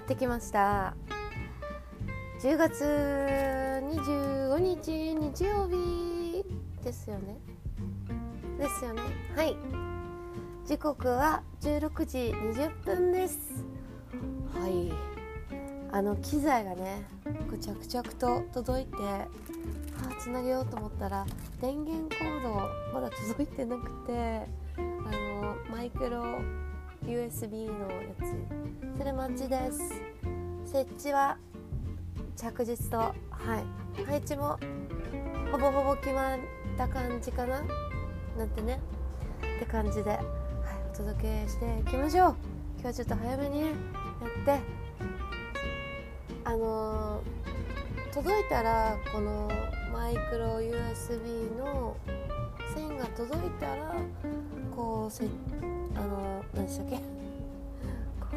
やってきました。10月25日日曜日ですよね。ですよね。はい。時刻は16時20分です。はい。あの機材がね着々と届いてつなげようと思ったら電源コードまだ届いてなくてあのマイクロ USB のやつ。それ待ちです。設置は着実とはい。配置もほぼほぼ決まった感じかな。なんてね。って感じで、はい、お届けしていきましょう。今日はちょっと早めにねやって。あのー、届いたらこのマイクロ USB の線が届いたらこうせあの何でしたっけ？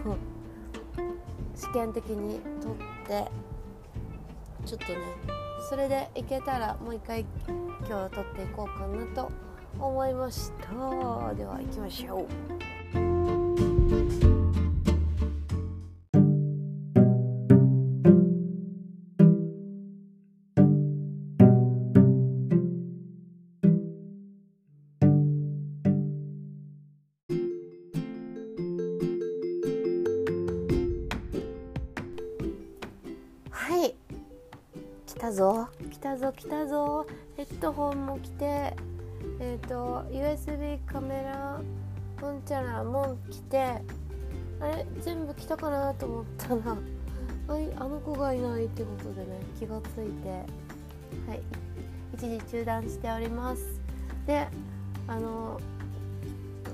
こう試験的に取ってちょっとねそれでいけたらもう一回今日取っていこうかなと思いました。では行きましょう。たぞ。来たぞ来たぞ。ヘッドホンも来て。えっ、ー、と USB カメラうんちゃらも来て。あれ全部来たかなと思ったらはいあの子がいないってことでね気がついて。はい一時中断しております。であの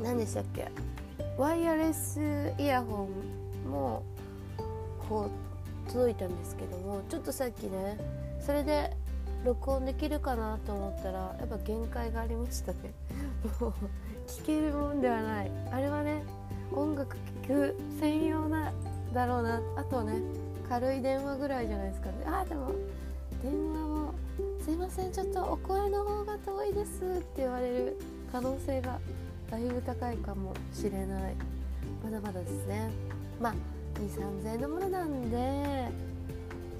何でしたっけ。ワイヤレスイヤホンもこう届いたんですけどもちょっとさっきねそれで録音できるかなと思ったらやっぱ限界がありましたね。も う聞けるもんではない。あれはね音楽聴く専用なだろうな。あとね軽い電話ぐらいじゃないですか。ねあでも電話も「すいませんちょっとお声の方が遠いです」って言われる可能性がだいぶ高いかもしれない。まだまだですね。まあ2 3 0 0円のものなんで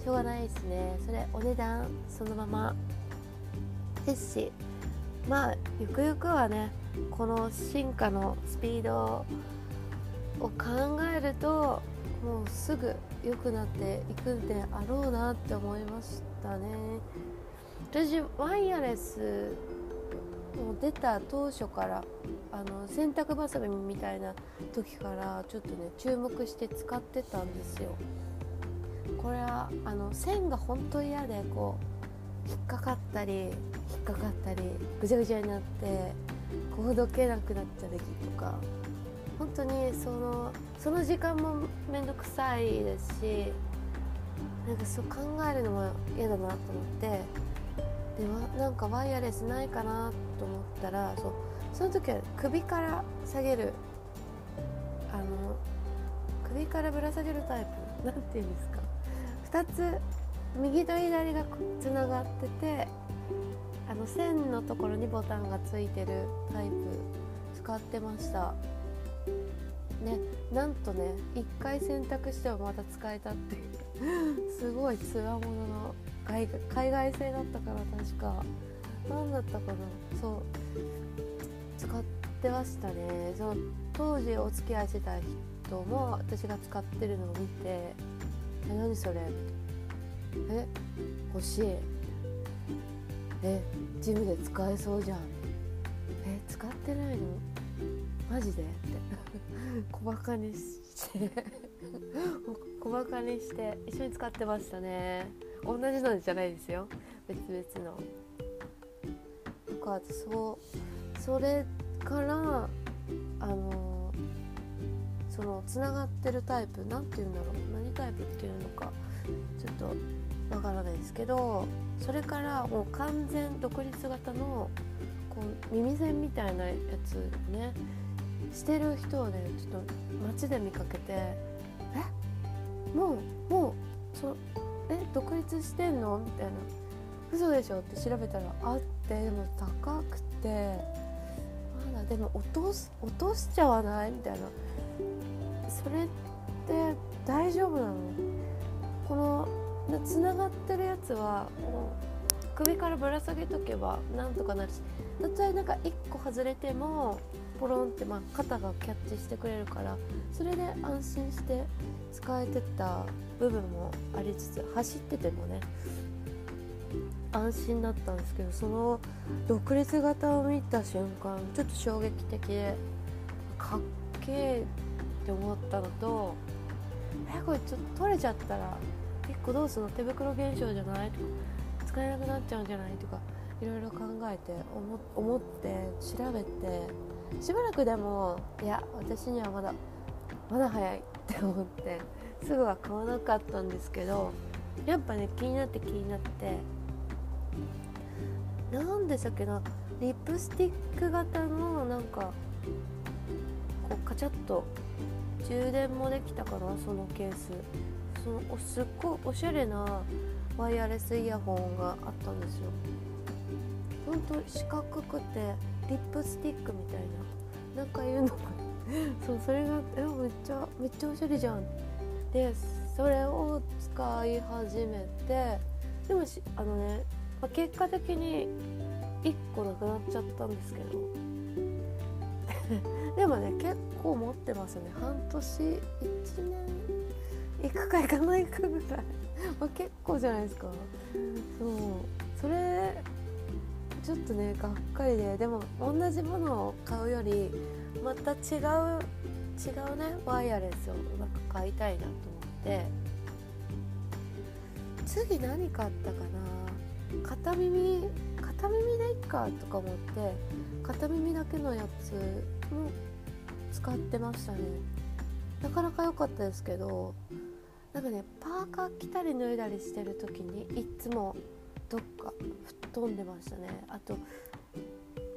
ょうがないですね。それお値段そのまま。ですしまあゆくゆくはねこの進化のスピードを考えるともうすぐ良くなっていくんであろうなって思いましたね。私ワイヤレスも出た当初からあの洗濯ばさみみたいな時からちょっとね注目して使ってたんですよ。これはあの線が本当嫌でこう引っかかったり引っかかったりぐちゃぐちゃになってこうほどけなくなっちゃう時とか本当にそのその時間も面倒くさいですしなんかそう考えるのも嫌だなと思ってでなんかワイヤレスないかなと思ったらそうその時は首から下げるあの首からぶら下げるタイプなんていうんですか？2つ右と左がつながっててあの線のところにボタンがついてるタイプ使ってました。ねなんとね1回選択してもまた使えたっていう。すごいつわものの海外製だったから確か。何だったかな。そう。使ってましたね。その当時お付き合いしてた人も私が使ってるのを見てえ何それ？え欲しい。えジムで使えそうじゃん。え使ってないの？マジで？って。小バカにして。小バカにして一緒に使ってましたね。同じのじゃないですよ。別々の。とかそうそれからあのそのつながってるタイプ？何て言うんだろう。タイプっていうのかちょっとわからないですけどそれからもう完全独立型のこう耳栓みたいなやつねしてる人をねちょっと街で見かけて「え？もうもうそえ？独立してんの?」みたいな「嘘でしょ?」って調べたらあってでも高くてまだでも落とす落としちゃわない？みたいな。それって大丈夫なのこのつながってるやつは首からぶら下げとけばなんとかなる。したとえなんか1個外れてもポロンってまあ肩がキャッチしてくれるからそれで安心して使えてた部分もありつつ走っててもね。安心だったんですけどその独立型を見た瞬間ちょっと衝撃的でかっけえって思ったのとえこれちょっと取れちゃったら結構どうするの？手袋現象じゃない？とか使えなくなっちゃうんじゃない？とかいろいろ考えて思って調べてしばらくでもいや私にはまだまだ早いって思ってすぐは買わなかったんですけどやっぱね気になって気になって何でしたっけなリップスティック型のなんかこうカチャッと充電もできたかなそのケース。そのすっごいおしゃれなワイヤレスイヤホンがあったんですよ。ほんと四角くてリップスティックみたいな。なんか言うのか そうそれがえめっちゃめっちゃおしゃれじゃん。でそれを使い始めてでもあのね、まあ、結果的に1個なくなっちゃったんですけど。でもね結構持ってますね。半年1年いくかいかないかぐらい。まあ結構じゃないですか。そう。それちょっとねがっかりで。でも同じものを買うよりまた違う違うねワイヤレスをうまく買いたいなと思って。次何買ったかな。片耳片耳でいっかとか思って片耳だけのやつも使ってましたね。なかなか良かったですけどなんかねパーカー着たり脱いだりしてる時にいつもどっか吹っ飛んでましたね。あと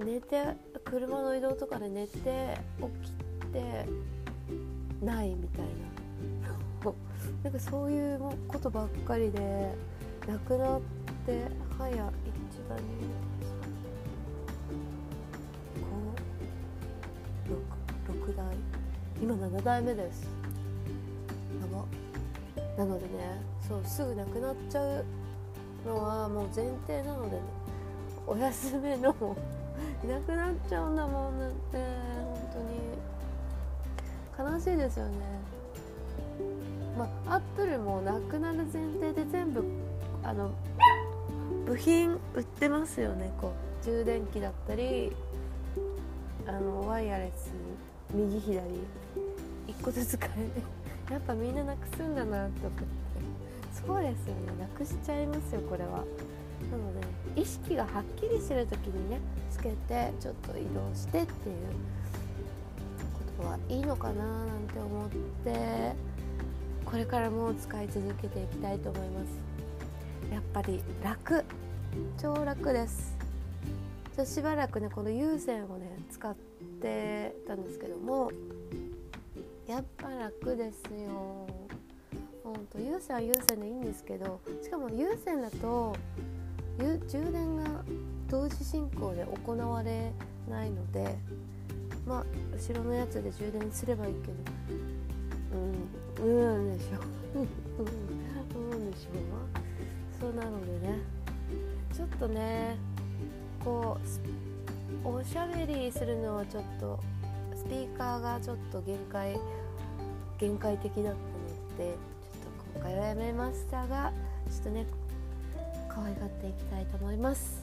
寝て車の移動とかで寝て起きてないみたいな。なんかそういうことばっかりで亡くなって早1だ26 7代目です。やば。なのでねそうすぐなくなっちゃうのはもう前提なのでねお休みの いなくなっちゃうんだもんだって本当に。悲しいですよね。まあアップルもなくなる前提で全部あの部品売ってますよね。こう充電器だったりあのワイヤレス右左。個ずつ買えやっぱみんななくすんだなと思ってそうですよね。なくしちゃいますよこれはなので意識がはっきりしてる時にねつけてちょっと移動してっていうことはいいのかななんて思ってこれからも使い続けていきたいと思います。やっぱり楽超楽です。じゃしばらくねこの有線をね使ってたんですけどもやっぱ楽ですよ。ほんと有線は有線でいいんですけどしかも有線だと充電が同時進行で行われないのでまあ後ろのやつで充電すればいいけど。うんうんでしょ。うんでしょそうなのでね。ちょっとねこうおしゃべりするのはちょっとスピーカーがちょっと限界限界的だったので今回はやめましたがちょっとね可愛がっていきたいと思います。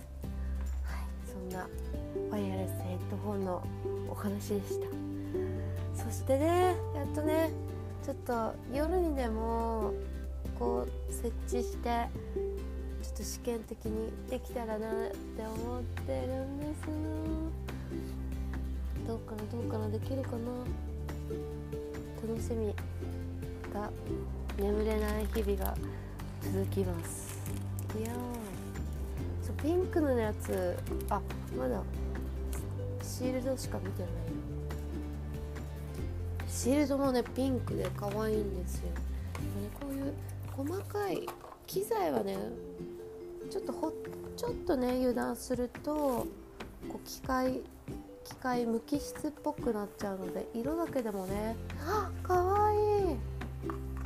はいそんなワイヤレスヘッドホンのお話でした。そしてねやっとねちょっと夜にでもこう設置してちょっと試験的にできたらなって思ってるんです。どうかなどうかなできるかな。楽しみまた眠れない日々が続きます。いやそうピンクのやつ。あまだ。シールドしか見てない。シールドもねピンクで可愛いんですよ、ね、こういう細かい機材はねちょっとほちょっとね油断するとこう機械機械無機質っぽくなっちゃうので色だけでもね。あかわいい。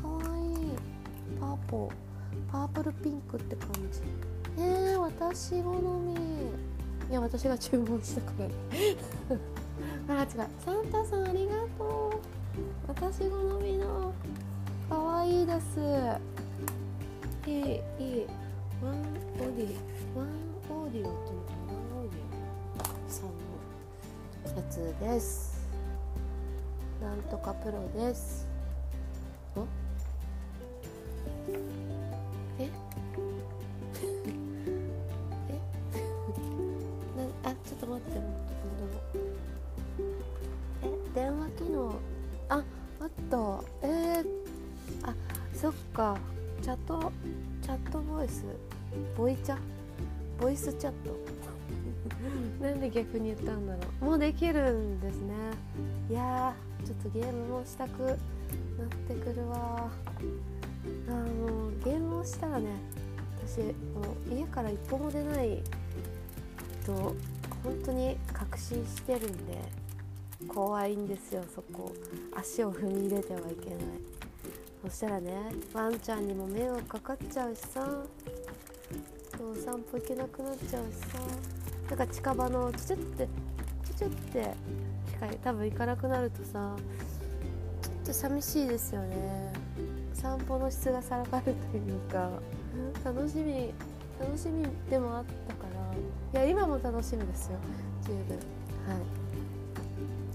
かわポー。パープルピンクって感じ。えー、私好み。いや私が注文したから。ね あ違う。サンタさんありがとう。私好みの。可愛いいです。いいいい。ワンオーディワンオーディオっていうのかな。つです。なんとかプロです。逆に言ったんだろう。もうできるんですね。いやちょっとゲームもしたくなってくるわ。あもうゲームをしたらね私もう家から一歩も出ないと本当に確信してるんで怖いんですよそこ。足を踏み入れてはいけない。そしたらねワンちゃんにも迷惑かかっちゃうしさ。そう散歩行けなくなっちゃうしさ。なんか近場のちょちょってちょちょってしか多分行かなくなるとさちょっと寂しいですよね。散歩の質が下がるというか楽しみ楽しみでもあったから。いや今も楽しみですよ。十分。は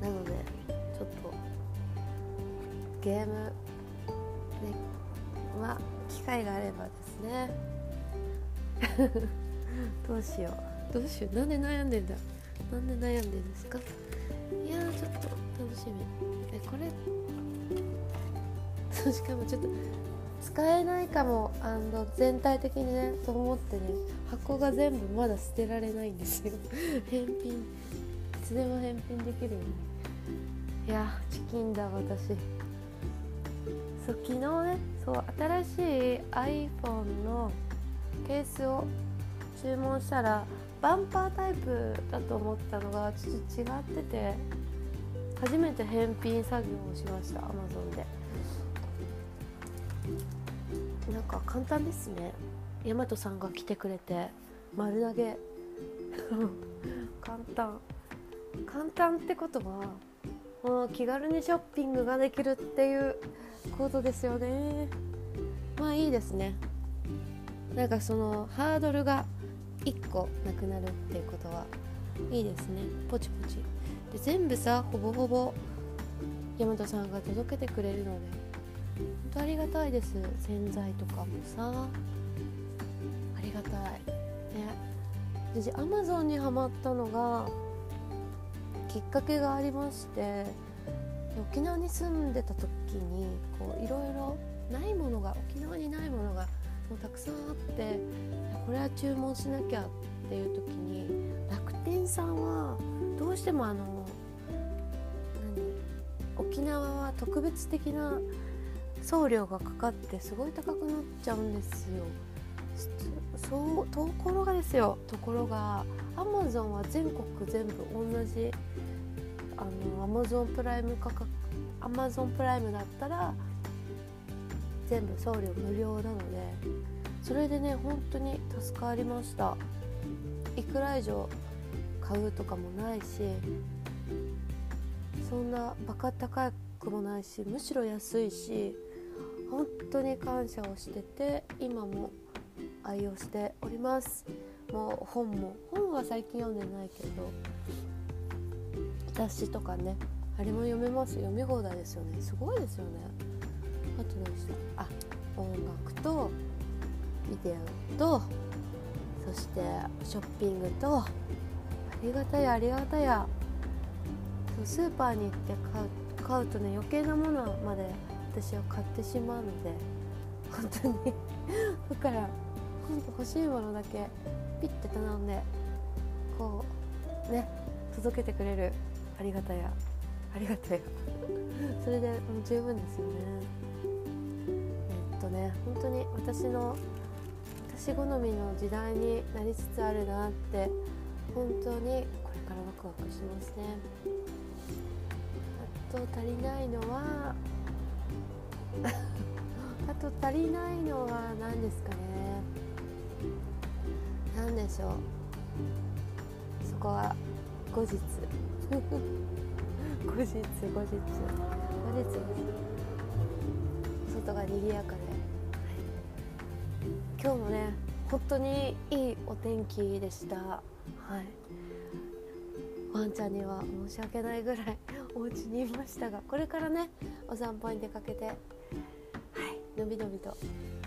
い。なのでちょっとゲームねまあ機会があればですね。どうしよう。どうしよう。なんで悩んでんだ？なんで悩んでんですか？いやちょっと楽しみ。えこれ？しかもちょっと使えないかも。あの全体的にねと思ってね箱が全部まだ捨てられないんですよ。返品。いつでも返品できるように。いやチキンだ私。そう昨日ねそう新しい iPhone のケースを注文したらバンパータイプだと思ったのがちょっと違ってて初めて返品作業をしました Amazon で。なんか簡単ですね。大和さんが来てくれて丸投げ。簡単。簡単ってことはもう気軽にショッピングができるっていうことですよね。まあいいですね。なんかそのハードルが1個なくなるっていうことはいいですね。ポチポチ。で全部さほぼほぼ大和さんが届けてくれるので本当ありがたいです。洗剤とかもさ。ありがたい。ね。私アマゾンにはまったのがきっかけがありまして沖縄に住んでた時にこういろいろないものが沖縄にないものがもうたくさんあってこれは注文しなきゃっていう時に楽天さんはどうしてもあの何沖縄は特別的な送料がかかってすごい高くなっちゃうんですよ。そうところがですよところがアマゾンは全国全部同じあのアマゾンプライム価格アマゾンプライムだったら全部送料無料なのでそれでね本当に助かりました。いくら以上買うとかもないしそんなバカ高くもないしむしろ安いし本当に感謝をしてて今も愛用しております。もう本も本は最近読んでないけど雑誌とかねあれも読めます。読み放題ですよね。すごいですよね。あと何した？あ音楽とビデオとそしてショッピングとありがたやありがたや。スーパーに行って買う買うとね余計なものまで私は買ってしまうので本当に。だから今度欲しいものだけピッて頼んでこうね届けてくれる。ありがたや。ありがたや。それでもう十分ですよね。えっとね本当に私の私好みの時代になりつつあるなって本当にこれからワクワクしますね。あと足りないのは あと足りないのは何ですかね。何でしょう。そこは 後日。後日後日。後日外が賑やかで、今日もね本当にいいお天気でした。はい。ワンちゃんには申し訳ないぐらい お家にいましたがこれからねお散歩に出かけてはいのびのびと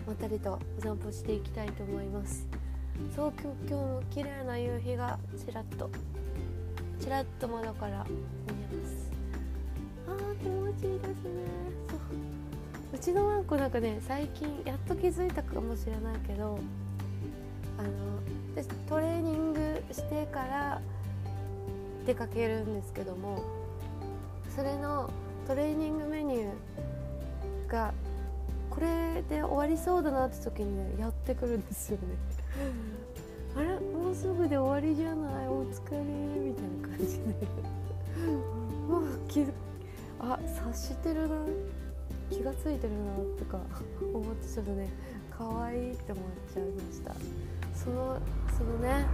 まったりとお散歩していきたいと思います。そう今日も綺麗な夕日がちらっとちらっと窓から見えます。あー気持ちいいですね。ううちのワンコなんかね最近やっと気づいたかもしれないけどあの私トレーニングしてから出かけるんですけどもそれのトレーニングメニューがこれで終わりそうだなって時にねやってくるんですよね。あれ？もうすぐで終わりじゃない？お疲れ？みたいな感じで。も う気あ察してるな気が付いてるなとか 思ってちょっとね可愛いって思っちゃいました。そのそのね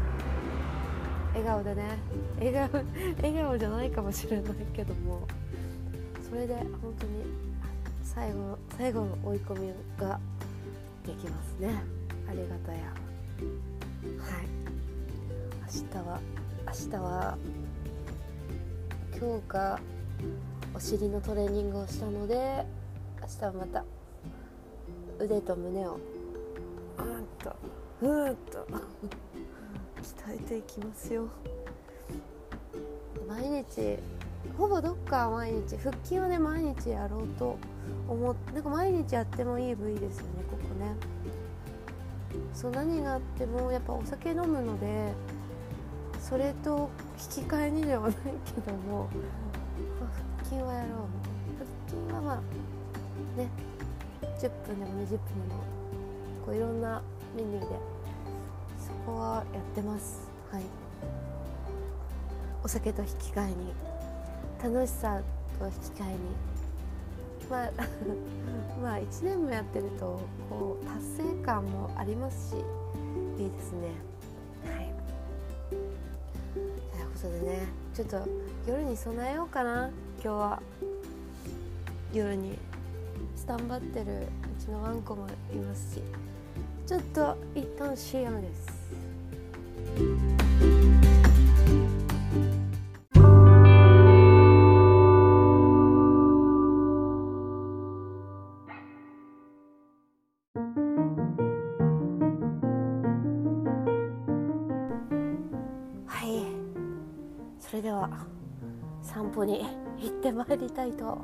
笑顔でね笑顔 笑顔じゃないかもしれないけどもそれで本当に最後の最後の追い込みができますね。ありがたや。はい。明日は明日は今日がお尻のトレーニングをしたので明日はまた腕と胸を。うんと。うんと。鍛えていきますよ。毎日ほぼどっか毎日腹筋はね毎日やろうと思ってなんか毎日やってもいい部位ですよねここね。そう何があってもやっぱお酒飲むのでそれと引き換えにではないけども、腹筋はやろう。腹筋はまあね。10分でも20分でもこういろんなメニューでそこはやってます。はい。お酒と引き換えに楽しさと引き換えに。まあ まあ1年もやってるとこう達成感もありますしいいですね。はい。ということでねちょっと夜に備えようかな。今日は夜に。スタンバってるうちのワンコもいますしちょっと一旦 CM です。それでは散歩に行ってまいりたいと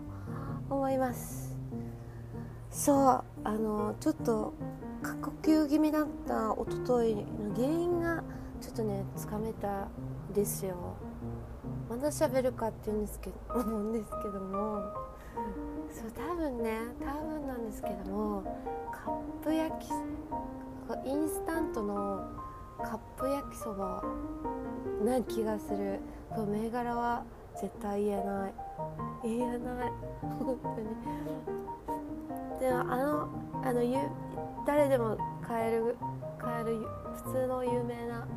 思います。そうあのちょっと過呼吸気味だった一昨日の原因がちょっとねつかめたですよ。まだ喋るかって言うんですけど思うんですけども。そう多分ね多分なんですけどもカップ焼きインスタントのカップ焼きそばな気がする。銘柄は絶対言えない。言えない。本当にでもあのあの誰でも買える買える普通の有名な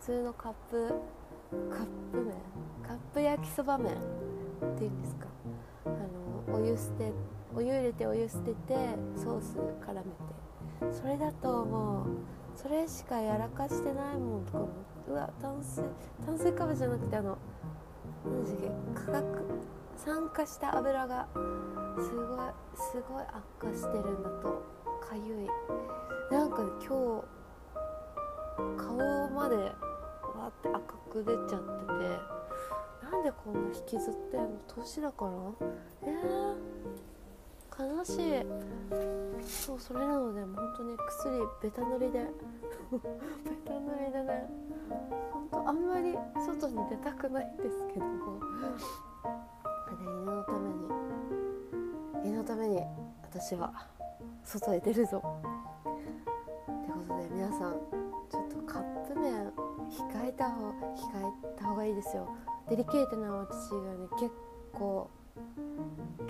普通のカップカップ麺？カップ焼きそば麺？っていうんですか？あのお湯捨てお湯入れてお湯捨ててソース絡めて。それだともうそれしかやらかしてないもんとか思ってうわ炭水炭水化物じゃなくてあの何でしたっけ？化学酸化した油がすごいすごい悪化してるんだとかゆい。なんか今日顔までわって赤く出ちゃっててなんでこんな引きずってんの？年だから？えー、悲しい。そうそれなので本当に薬ベタ塗りで ベタ塗りでね。本当あんまり外に出たくないんですけども。犬のために犬のために私は外へ出るぞ。ってことで皆さんちょっとカップ麺控えた方控えた方がいいですよ。デリケートな私がね結構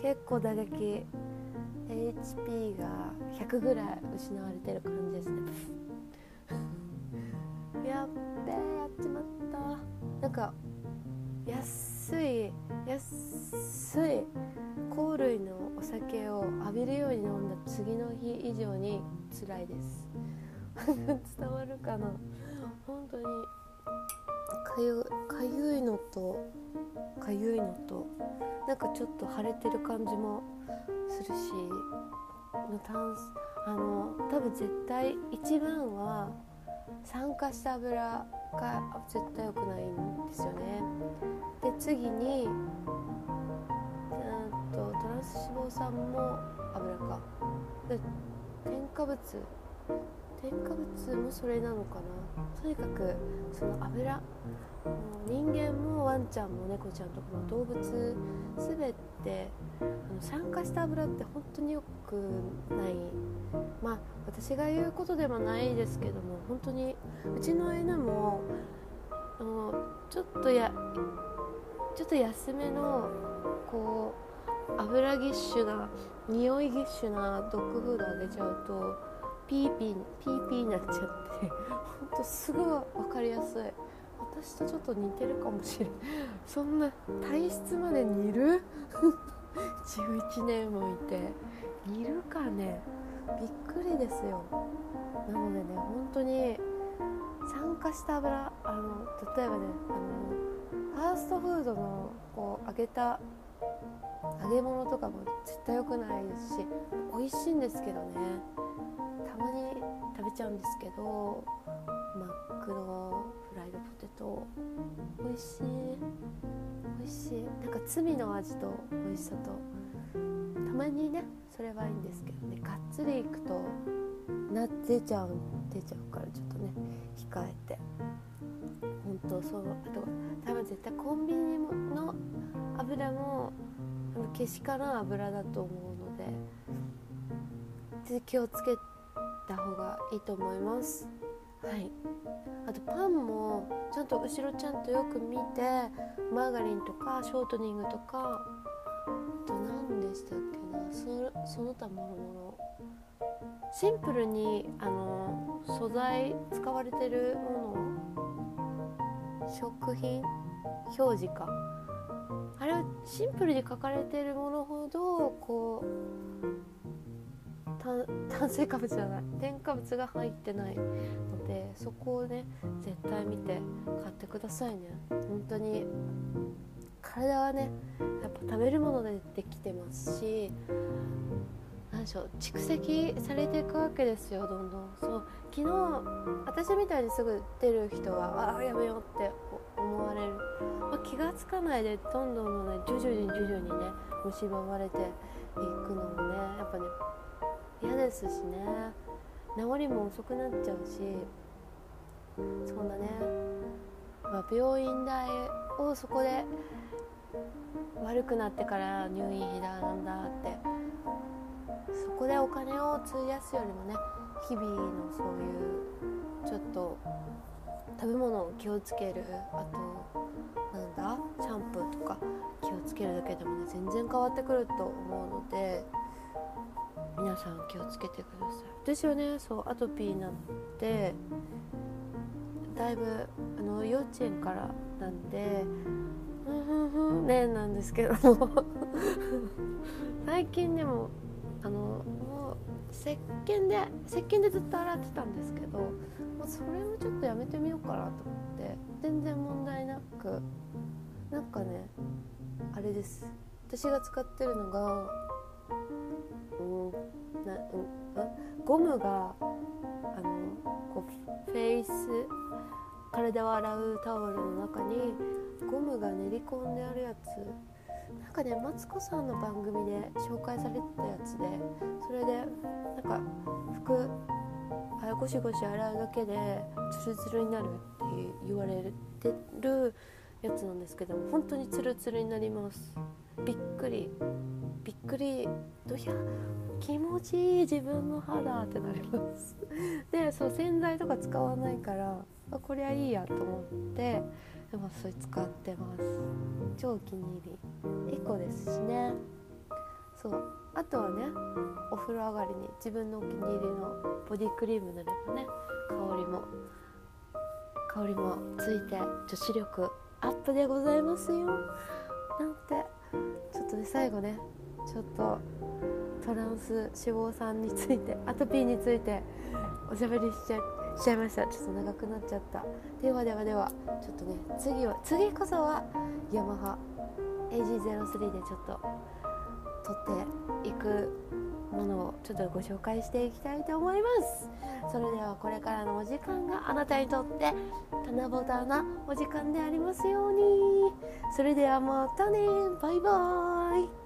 結構打撃 HP が100ぐらい失われてる感じですね。やっべえやっちまった。なんか安い安い香類のお酒を浴びるように飲んだ次の日以上に辛いです。伝わるかな？本当に。かゆかゆいのとかゆいのとなんかちょっと腫れてる感じもするしあの多分絶対一番は酸化した油が絶対良くないんですよね。で次にうんとトランス脂肪酸も油か。で添加物添加物もそれなのかな。とにかくその油。人間もワンちゃんも猫ちゃんとかも動物全てあの酸化した油って本当によくない。まあ私が言うことでもないですけども本当にうちの犬もあのちょっとやちょっと安めのこう油ぎっしゅな匂いぎっしゅなドッグフードあげちゃうとピーピーピーピーになっちゃって。ほんとすごい分かりやすい。私とちょっと似てるかもしれん。そんな体質まで似る？11年もいて。似るかね。びっくりですよ。なのでね本当に酸化した油あの例えばねあのファーストフードのこう揚げた揚げ物とかも絶対良くないですし美味しいんですけどね。まに食べちゃうんですけどマックのフライドポテト。美味しい。美味しい。なんか罪の味と美味しさと。たまにねそれはいいんですけどね。がっつりいくとな出ちゃう出ちゃうからちょっとね控えて。本当そう。あと多分絶対コンビニの油もあのけしからん油だと思うので気をつけてた方がいいと思います。はい。あとパンもちゃんと後ろちゃんとよく見てマーガリンとかショートニングとかあと何でしたっけなその他もろもろ。シンプルにあの素材使われてるもの食品表示か。あれシンプルに書かれてるものほどこう炭水化物じゃない。添加物が入ってないのでそこをね絶対見て買ってくださいね。本当に体はねやっぱ食べるものでできてますし何でしょう蓄積されていくわけですよどんどん。そう昨日私みたいにすぐ出る人はああやめようって思われる、まあ、気が付かないでどんどんどんどん徐々に徐々にね蝕まれていくのもねやっぱね嫌ですしね。治りも遅くなっちゃうし。そんなね、まあ、病院代をそこで悪くなってから入院費だなんだって。そこでお金を費やすよりもね日々のそういうちょっと食べ物を気をつける。あとなんだ？シャンプーとか気をつけるだけでもね全然変わってくると思うので。皆さん気をつけてください。私はね。そうアトピーになってだいぶあの幼稚園からなんでふんふんふんねなんですけども。最近でもあのもう石鹸で石鹸でずっと洗ってたんですけどもうそれもちょっとやめてみようかなと思って全然問題なくなんかねあれです。私が使ってるのがなうんゴムがあのこうフェイス体を洗うタオルの中にゴムが練り込んであるやつ。なんかねマツコさんの番組で紹介されてたやつでそれでなんか服あゴシゴシ洗うだけでツルツルになるって言われてるやつなんですけども本当にツルツルになります。びっくりびっくりどひゃ気持ちいい自分の肌ってなります。でそう洗剤とか使わないからあこりゃいいやと思ってでもそれ使ってます。超お気に入り。エコですしね。そう。あとはねお風呂上がりに自分のお気に入りのボディクリーム塗ればね香りも香りもついて女子力アップでございますよ。なんてとね最後ねちょっとトランス脂肪酸について アトピーについておしゃべりしちゃしちゃいました。ちょっと長くなっちゃった。ではではではちょっとね次は次こそはヤマハ AG03 でちょっと撮っていくものをちょっとご紹介していきたいと思います。それではこれからのお時間があなたにとって棚ぼたなお時間でありますように。それではまたね。バイバーイ Bye.